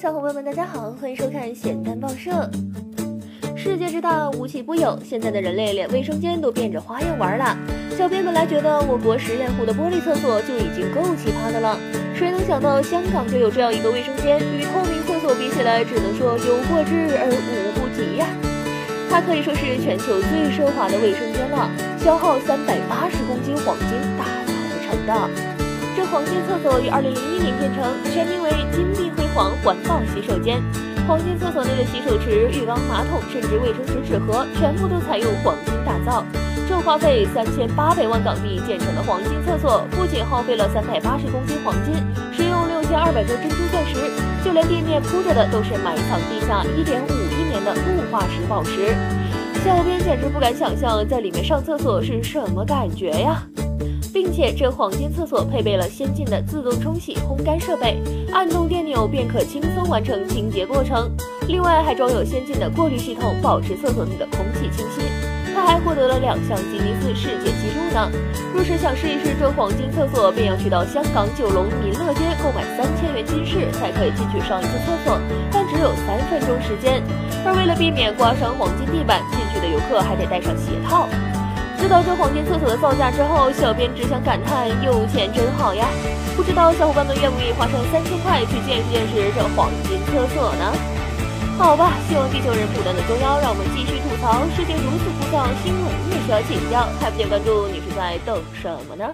小伙伴们，大家好，欢迎收看咸蛋报社。世界之大，无奇不有，现在的人类连卫生间都变着花样玩了。小编本来觉得我国实验户的玻璃厕所就已经够奇葩的了，谁能想到香港就有这样一个卫生间，与透明厕所比起来，只能说有过之而无不及呀。它可以说是全球最奢华的卫生间了，消耗三百八十公斤黄金打造而成的。这黄金厕所于二零零一年建成，全名为金碧黄环保洗手间。黄金厕所内的洗手池、浴缸、马桶，甚至卫生纸纸盒，全部都采用黄金打造。这花费三千八百万港币建成的黄金厕所，不仅耗费了三百八十公斤黄金，使用六千二百颗珍珠钻石，就连地面铺着的都是埋藏地下一点五亿年的路化石宝石。小编简直不敢想象在里面上厕所是什么感觉呀！并且这黄金厕所配备了先进的自动冲洗烘干设备，按动电钮便可轻松完成清洁过程。另外还装有先进的过滤系统，保持厕所内的空气清新。它还获得了两项吉尼斯世界纪录呢。若是想试一试这黄金厕所，便要去到香港九龙民乐街购买三千元金饰才可以进去上一次厕所，但只有三分钟时间。而为了避免刮伤黄金地板，进去的游客还得戴上鞋套。知道这黄金厕所的造价之后，小编只想感叹有钱真好呀！不知道小伙伴们愿不愿意花上三千块去见识见识这黄金厕所呢？好吧，希望地球人不断的捉妖，让我们继续吐槽。世界如此枯燥，新闻也需要请教，还不点关注，你是在等什么呢？